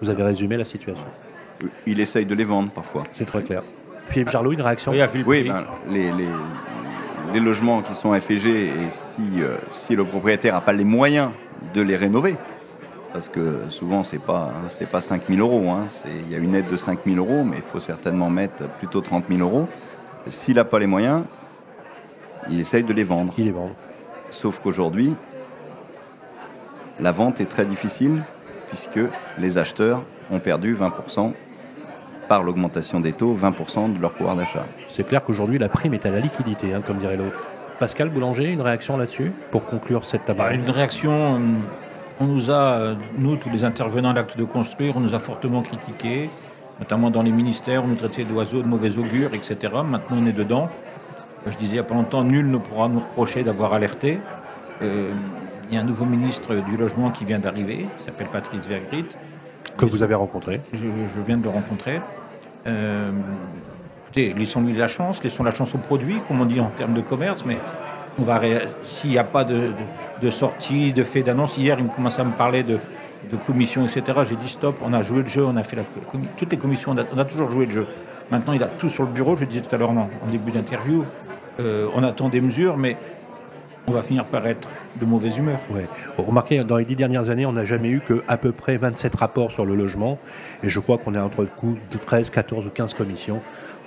B: Vous avez résumé la situation.
E: Il essaye de les vendre parfois.
B: C'est très clair. Philippe Jarlot, une réaction
D: Oui, à Philippe
E: Oui, ben, les, les- les logements qui sont FG, et si, euh, si le propriétaire n'a pas les moyens de les rénover, parce que souvent c'est pas c'est pas 5 000 euros, hein, c'est- il y a une aide de 5 000 euros, mais il faut certainement mettre plutôt 30 000 euros. S'il n'a pas les moyens, il essaye de les vendre.
B: il est bon.
E: Sauf qu'aujourd'hui, la vente est très difficile puisque les acheteurs ont perdu 20% par l'augmentation des taux, 20% de leur pouvoir d'achat.
B: C'est clair qu'aujourd'hui, la prime est à la liquidité, hein, comme dirait l'autre. Pascal Boulanger, une réaction là-dessus pour conclure cette table
D: Bah, une réaction, euh, on nous a, euh, nous, tous les intervenants à l'acte de construire, on nous a fortement critiqués, notamment dans les ministères, on nous traitait d'oiseaux, de mauvais augure, etc. Maintenant, on est dedans. Je disais il n'y a pas longtemps, nul ne pourra nous reprocher d'avoir alerté. Euh, il y a un nouveau ministre du logement qui vient d'arriver, il s'appelle Patrice Vergrit.
B: Que vous avez rencontré
D: je, viens de le rencontrer. Euh, écoutez, laissons-lui la chance, laissons la chance au produit, comme on dit en termes de commerce, mais on va s'il n'y a pas de, de, sortie, de fait d'annonce, hier il me commençait à me parler de, de commission, etc. J'ai dit stop, on a joué le jeu, on a fait la, toutes les commissions, on a, toujours joué le jeu. Maintenant, il a tout sur le bureau. Je disais tout à l'heure en début d'interview, euh, on attend des mesures, mais on va finir par être de mauvaise humeur.
B: Ouais. Remarquez, dans les dix dernières années, on n'a jamais eu que à peu près 27 rapports sur le logement. Et je crois qu'on est entre le coup de 13, 14 ou 15 commissions.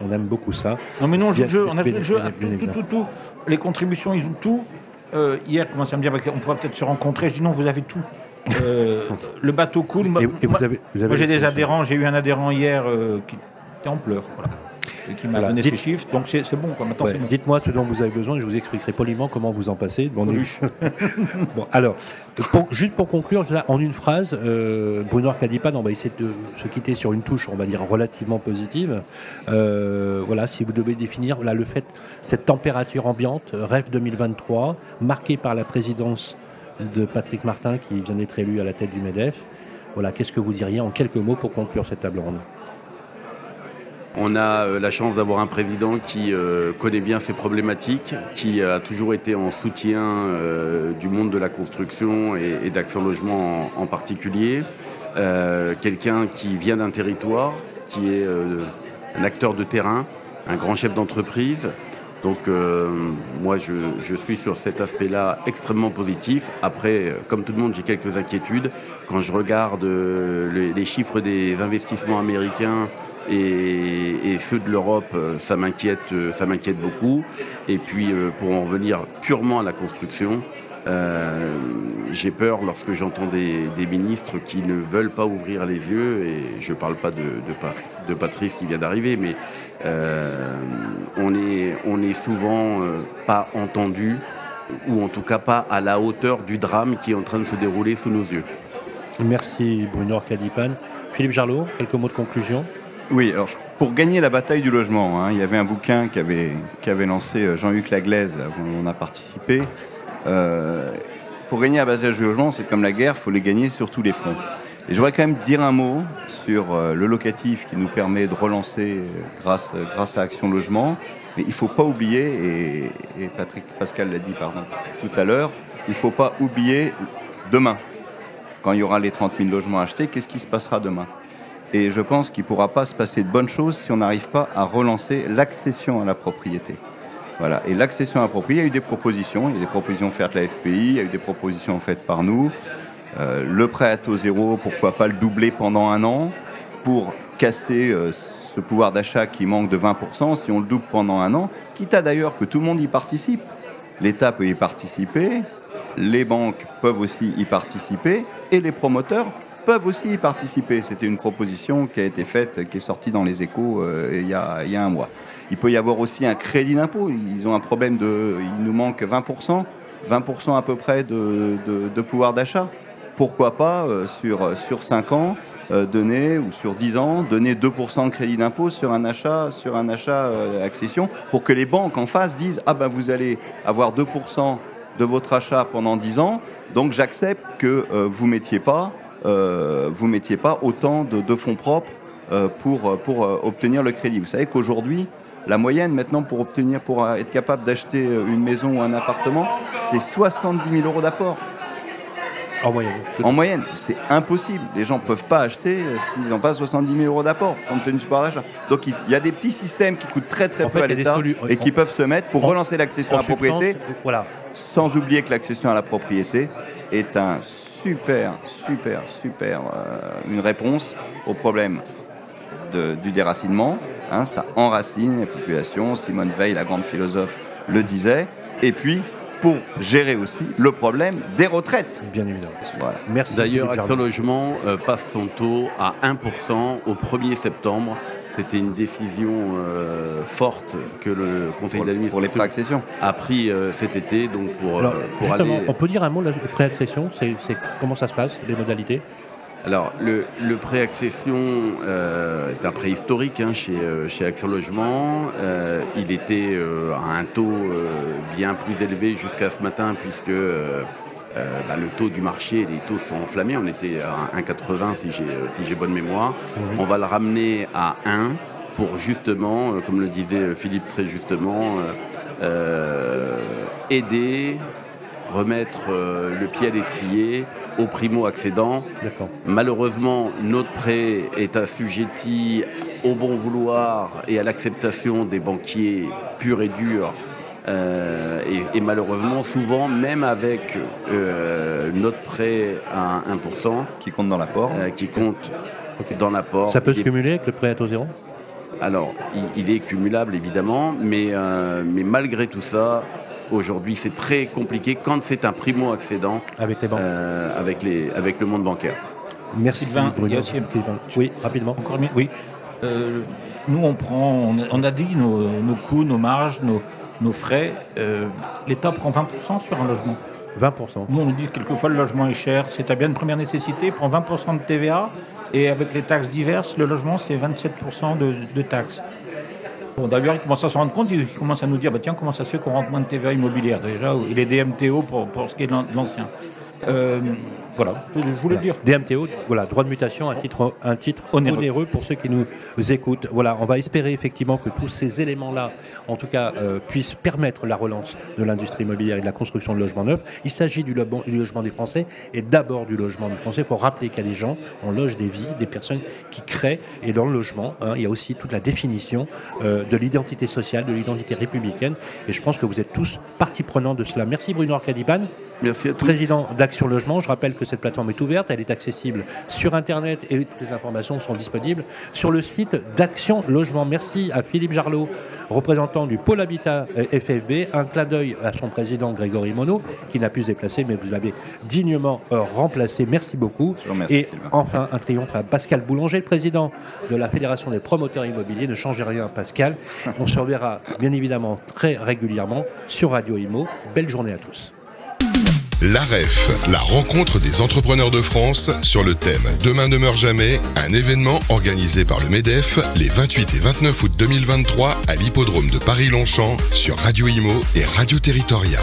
B: On aime beaucoup ça.
D: Non, mais non, on joue le jeu. On a joué le jeu. Tout, tout, tout, Les contributions, ils ont tout. Euh, hier, commence à me dire bah, on pourra peut-être se rencontrer. Je dis non, vous avez tout. Euh, le bateau coule. Et, vous avez, vous avez moi, j'ai des adhérents. J'ai eu un adhérent hier euh, qui était en pleurs. Voilà et qui m'a donné ces chiffres. Donc c'est bon.
B: Dites-moi ce dont vous avez besoin et je vous expliquerai poliment comment vous en passez. Bon, bon alors, juste pour conclure, en une phrase, euh, Bruno Arcadipan, on va essayer de se quitter sur une touche, on va dire relativement positive. Euh, voilà, si vous devez définir là, le fait, cette température ambiante, rêve 2023, marquée par la présidence de Patrick Martin qui vient d'être élu à la tête du MEDEF. Voilà, qu'est-ce que vous diriez en quelques mots pour conclure cette table ronde?
C: On a euh, la chance d'avoir un président qui euh, connaît bien ses problématiques, qui a toujours été en soutien euh, du monde de la construction et, d'Action Logement en, particulier. Quelqu'un qui vient d'un territoire, qui est un acteur de terrain, un grand chef d'entreprise. Donc moi je, suis sur cet aspect-là extrêmement positif. Après, comme tout le monde, j'ai quelques inquiétudes. Quand je regarde les chiffres des investissements américains et, ceux de l'Europe, euh, ça m'inquiète, euh, ça m'inquiète beaucoup. Et puis, euh, pour en revenir purement à la construction, j'ai peur lorsque j'entends des, ministres qui ne veulent pas ouvrir les yeux, et je ne parle pas de, Patrice qui vient d'arriver, mais on est, souvent pas entendu, ou en tout cas pas à la hauteur du drame qui est en train de se dérouler sous nos yeux.
B: Merci Bruno Arcadipan. Philippe Jarlot, quelques mots de conclusion
E: oui, alors pour gagner la bataille du logement, hein, il y avait un bouquin qu'avait avait lancé euh, Jean-Luc Laglaise, où on a participé. Euh, pour gagner la bataille du logement, c'est comme la guerre, il faut les gagner sur tous les fronts. Et je voudrais quand même dire un mot sur euh, le locatif qui nous permet de relancer grâce, à Action Logement. Mais il ne faut pas oublier, et, Patrick Pascal l'a dit tout à l'heure, il ne faut pas oublier demain. Quand il y aura les 30 000 logements achetés, qu'est-ce qui se passera demain? Et je pense qu'il ne pourra pas se passer de bonnes choses si on n'arrive pas à relancer l'accession à la propriété. Voilà. Et l'accession à la propriété, il y a eu des propositions. Il y a des propositions faites à la FPI, il y a eu des propositions faites par nous. Euh, le prêt à taux zéro, pourquoi pas le doubler pendant un an pour casser euh, ce pouvoir d'achat qui manque de 20% si on le double pendant un an, quitte à d'ailleurs que tout le monde y participe. L'État peut y participer, les banques peuvent aussi y participer et les promoteurs peuvent aussi y participer. C'était une proposition qui a été faite, qui est sortie dans les échos euh, il, y a, un mois. Il peut y avoir aussi un crédit d'impôt. Ils ont un problème de... Il nous manque 20%, 20% à peu près de, de, pouvoir d'achat. Pourquoi pas, euh, sur, sur 5 ans, euh, donner, ou sur 10 ans, donner 2% de crédit d'impôt sur un achat, sur un achat accession, pour que les banques en face disent Ah ben vous allez avoir 2% de votre achat pendant 10 ans, donc j'accepte que vous mettiez pas euh, vous mettiez pas autant de, fonds propres euh, pour, pour euh, obtenir le crédit. Vous savez qu'aujourd'hui, la moyenne maintenant pour obtenir, pour être capable d'acheter une maison ou un appartement, c'est 70 000 euros d'apport.
B: En moyenne.
E: En moyenne, c'est impossible. Les gens ne peuvent pas acheter s'ils n'ont pas 70 000 euros d'apport, compte tenu du pouvoir d'achat. Donc il y a des petits systèmes qui coûtent très très peu à l'État et qui peuvent se mettre pour relancer l'accession à la propriété, voilà. sans oublier que l'accession à la propriété est un super, super, super euh, une réponse au problème du déracinement. Hein, ça enracine les populations. Simone Veil, la grande philosophe, le disait. Et puis, pour gérer aussi le problème des retraites.
B: Bien évidemment.
C: Merci. D'ailleurs, Action Logement euh, passe son taux à 1% au 1er septembre. C'était une décision euh, forte que le conseil d'administration a pris euh, cet été. Donc pour,
B: pour aller... On peut dire un mot de la préaccession c'est, Comment ça se passe, les modalités?
C: Alors, le, prêt accession euh, est un prêt historique hein, chez, euh, chez Action Logement. Euh, il était à un taux bien plus élevé jusqu'à ce matin, puisque bah, le taux du marché, les taux sont enflammés. On était à 1,80 si j'ai si bonne mémoire. On va le ramener à 1 pour justement, comme le disait Philippe très justement, aider remettre euh, le pied à l'étrier aux primo-accédants. Malheureusement, notre prêt est assujetti au bon vouloir et à l'acceptation des banquiers purs et durs. Euh, et, malheureusement, souvent, même avec euh, notre prêt à 1%,
E: qui compte dans l'apport,
C: qui compte dans l'apport.
B: Ça peut se cumuler avec le prêt à taux zéro?
C: Alors, il, est cumulable évidemment, mais, mais malgré tout ça, Aujourd'hui, c'est très compliqué quand c'est un primo-accédant
B: avec les banques,
C: euh, avec, les, avec le monde bancaire.
D: Merci Sylvain.
B: Bruno. Oui, rapidement.
D: Encore mieux. Oui. Euh, nous, on prend, on a, dit nos, coûts, nos marges, nos, frais. Euh, L'État prend 20% sur un logement.
B: 20%.
D: Nous, on dit quelquefois le logement est cher. C'est à bien de première nécessité. prend 20% de TVA. Et avec les taxes diverses, le logement, c'est 27% de, de taxes. Bon, D'ailleurs, il commence à se rendre compte, il commence à nous dire bah, tiens, comment ça se fait qu'on rentre moins de TVA immobilière? Déjà Il est DMTO pour, pour ce qui est de l'ancien. Euh, voilà, je, voulais le dire.
B: DMTO, voilà, droit de mutation, un titre, un titre onéreux. pour ceux qui nous écoutent. Voilà, on va espérer effectivement que tous ces éléments-là, en tout cas, euh, puissent permettre la relance de l'industrie immobilière et de la construction de logements neufs. Il s'agit du, logement des Français et d'abord du logement des Français pour rappeler qu'il y a des gens, on loge des vies, des personnes qui créent. Et dans le logement, hein, il y a aussi toute la définition euh, de l'identité sociale, de l'identité républicaine. Et je pense que vous êtes tous partie prenante de cela. Merci Bruno Arcadiban.
C: Merci à tous.
B: Président d'Action Logement. Je rappelle que cette plateforme est ouverte, elle est accessible sur Internet et toutes les informations sont disponibles sur le site d'Action Logement. Merci à Philippe Jarlot, représentant du pôle Habitat FFB. Un clin d'œil à son président Grégory Monod, qui n'a pu se déplacer, mais vous l'avez dignement euh, remplacé. Merci beaucoup. et enfin, un triomphe à Pascal Boulanger, le président de la Fédération des promoteurs immobiliers. Ne changez rien, Pascal. On se reverra bien évidemment très régulièrement sur Radio Imo. Belle journée à tous.
A: L'AREF, la rencontre des entrepreneurs de France sur le thème Demain ne meurt jamais, un événement organisé par le MEDEF les 28 et 29 août 2023 à l'hippodrome de Paris-Longchamp sur Radio Imo et Radio Territoria.